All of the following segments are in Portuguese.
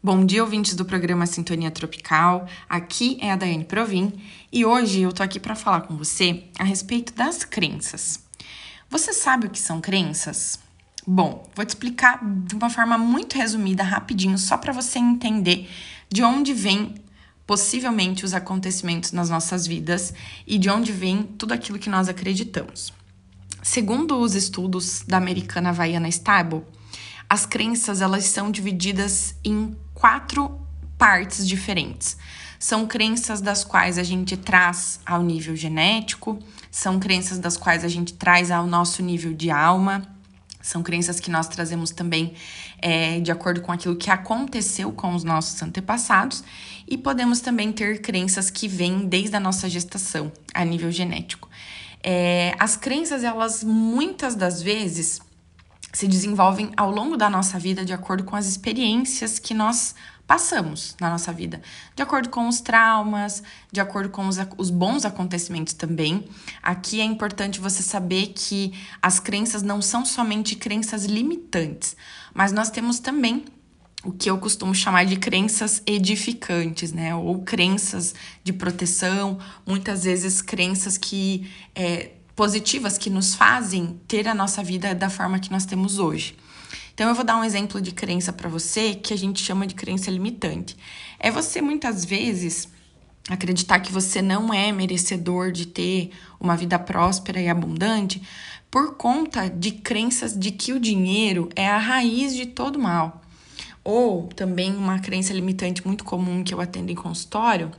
Bom dia, ouvintes do programa Sintonia Tropical. Aqui é a Daiane Provin e hoje eu tô aqui para falar com você a respeito das crenças. Você sabe o que são crenças? Bom, vou te explicar de uma forma muito resumida, rapidinho, só para você entender de onde vem possivelmente os acontecimentos nas nossas vidas e de onde vem tudo aquilo que nós acreditamos. Segundo os estudos da americana Havaiana Stable, as crenças elas são divididas em quatro partes diferentes. São crenças das quais a gente traz ao nível genético, são crenças das quais a gente traz ao nosso nível de alma, são crenças que nós trazemos também é, de acordo com aquilo que aconteceu com os nossos antepassados, e podemos também ter crenças que vêm desde a nossa gestação, a nível genético. É, as crenças, elas muitas das vezes se desenvolvem ao longo da nossa vida de acordo com as experiências que nós passamos na nossa vida, de acordo com os traumas, de acordo com os, os, bons acontecimentos também. Aqui é importante você saber que as crenças não são somente crenças limitantes, mas nós temos também o que eu costumo chamar de crenças edificantes, né? Ou crenças de proteção, muitas vezes crenças que é, positivas que nos fazem ter a nossa vida da forma que nós temos hoje. Então eu vou dar um exemplo de crença para você que a gente chama de crença limitante. É você muitas vezes acreditar que você não é merecedor de ter uma vida próspera e abundante por conta de crenças de que o dinheiro é a raiz de todo mal. Ou também uma crença limitante muito comum que eu atendo em consultório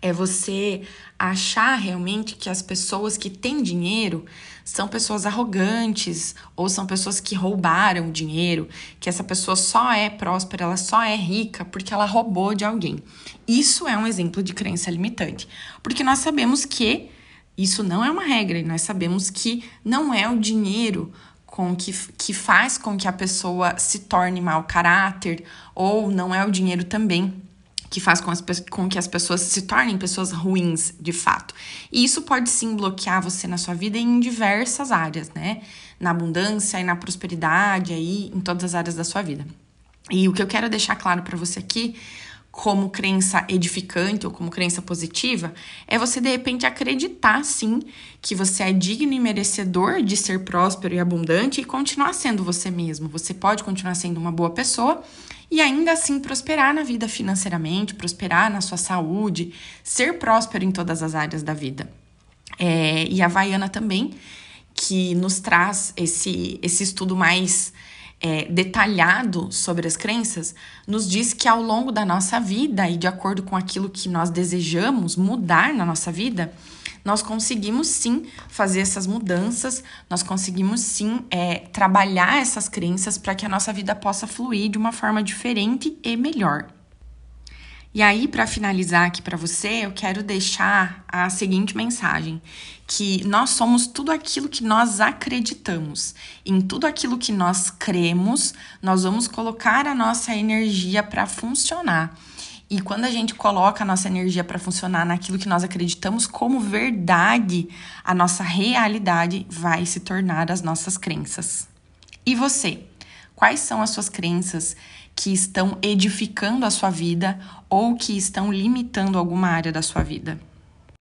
é você achar realmente que as pessoas que têm dinheiro são pessoas arrogantes ou são pessoas que roubaram dinheiro, que essa pessoa só é próspera, ela só é rica porque ela roubou de alguém. Isso é um exemplo de crença limitante, porque nós sabemos que isso não é uma regra e nós sabemos que não é o dinheiro com que, que faz com que a pessoa se torne mau caráter ou não é o dinheiro também que faz com, as, com que as pessoas se tornem pessoas ruins de fato. E isso pode sim bloquear você na sua vida em diversas áreas, né? Na abundância e na prosperidade, aí, em todas as áreas da sua vida. E o que eu quero deixar claro para você aqui, como crença edificante ou como crença positiva, é você de repente acreditar sim que você é digno e merecedor de ser próspero e abundante e continuar sendo você mesmo. Você pode continuar sendo uma boa pessoa e ainda assim prosperar na vida financeiramente, prosperar na sua saúde, ser próspero em todas as áreas da vida. É, e a Vaiana também, que nos traz esse, esse estudo mais é, detalhado sobre as crenças, nos diz que ao longo da nossa vida e de acordo com aquilo que nós desejamos mudar na nossa vida, nós conseguimos sim fazer essas mudanças, nós conseguimos sim é, trabalhar essas crenças para que a nossa vida possa fluir de uma forma diferente e melhor. E aí, para finalizar aqui para você, eu quero deixar a seguinte mensagem: que nós somos tudo aquilo que nós acreditamos. Em tudo aquilo que nós cremos, nós vamos colocar a nossa energia para funcionar. E quando a gente coloca a nossa energia para funcionar naquilo que nós acreditamos como verdade, a nossa realidade vai se tornar as nossas crenças. E você? Quais são as suas crenças que estão edificando a sua vida ou que estão limitando alguma área da sua vida?